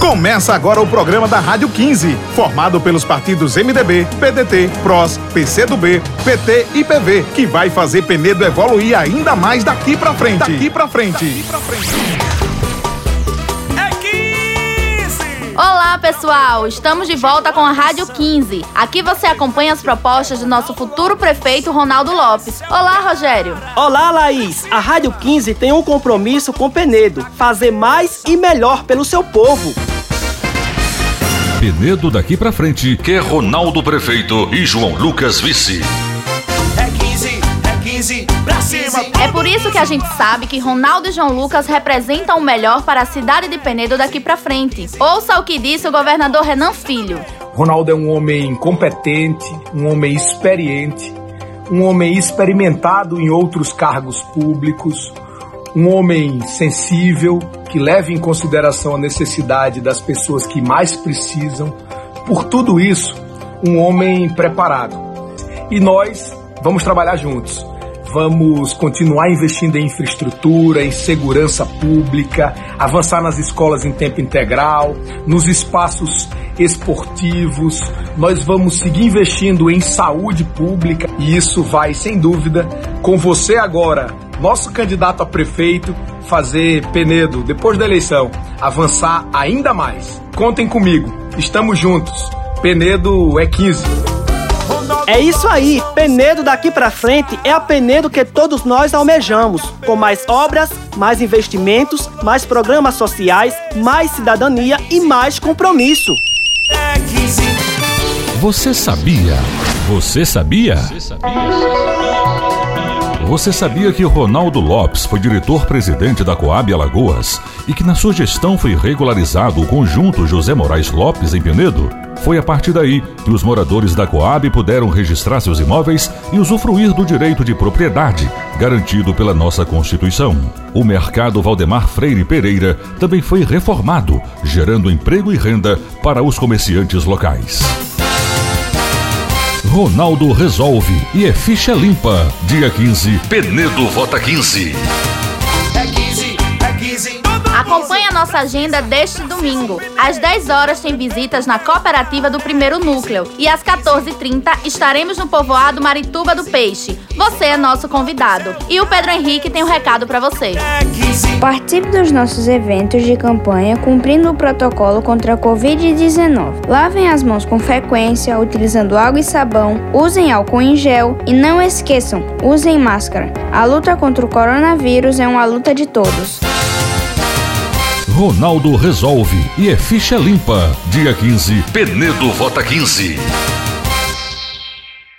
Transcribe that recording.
Começa agora o programa da Rádio 15, formado pelos partidos MDB, PDT, PROS, PCdoB, PT e PV, que vai fazer Penedo evoluir ainda mais daqui pra frente. Daqui pra frente. Daqui pra frente. Olá, pessoal! Estamos de volta com a Rádio 15. Aqui você acompanha as propostas do nosso futuro prefeito Ronaldo Lopes. Olá, Rogério. Olá, Laís. A Rádio 15 tem um compromisso com Penedo: fazer mais e melhor pelo seu povo. Penedo daqui pra frente, que é Ronaldo prefeito e João Lucas vice. É 15, é 15, pra cima. É por isso que a gente sabe que Ronaldo e João Lucas representam o melhor para a cidade de Penedo daqui pra frente. Ouça o que disse o governador Renan Filho. Ronaldo é um homem competente, um homem experiente, um homem experimentado em outros cargos públicos, um homem sensível, que leva em consideração a necessidade das pessoas que mais precisam. Por tudo isso, um homem preparado. E nós vamos trabalhar juntos. Vamos continuar investindo em infraestrutura, em segurança pública, avançar nas escolas em tempo integral, nos espaços esportivos. Nós vamos seguir investindo em saúde pública e isso vai, sem dúvida, com você agora, nosso candidato a prefeito, fazer Penedo, depois da eleição, avançar ainda mais. Contem comigo, estamos juntos. Penedo é 15. É isso aí, Penedo daqui pra frente é a Penedo que todos nós almejamos, com mais obras, mais investimentos, mais programas sociais, mais cidadania e mais compromisso. Você sabia? Você sabia? Você sabia? Você sabia que Ronaldo Lopes foi diretor-presidente da Coab Alagoas e que na sua gestão foi regularizado o conjunto José Moraes Lopes em Penedo? Foi a partir daí que os moradores da Coab puderam registrar seus imóveis e usufruir do direito de propriedade, garantido pela nossa Constituição. O mercado Valdemar Freire Pereira também foi reformado, gerando emprego e renda para os comerciantes locais. Ronaldo resolve e é ficha limpa. Dia 15, Penedo vota 15. É 15, é 15. Acompanhe a nossa agenda deste domingo. Às 10 horas tem visitas na cooperativa do primeiro núcleo e às 14h30 estaremos no povoado Marituba do Peixe. Você é nosso convidado. E o Pedro Henrique tem um recado para você. Participe dos nossos eventos de campanha cumprindo o protocolo contra a Covid-19. Lavem as mãos com frequência, utilizando água e sabão, usem álcool em gel e não esqueçam, usem máscara. A luta contra o coronavírus é uma luta de todos. Ronaldo resolve e é ficha limpa. Dia 15, Penedo vota 15.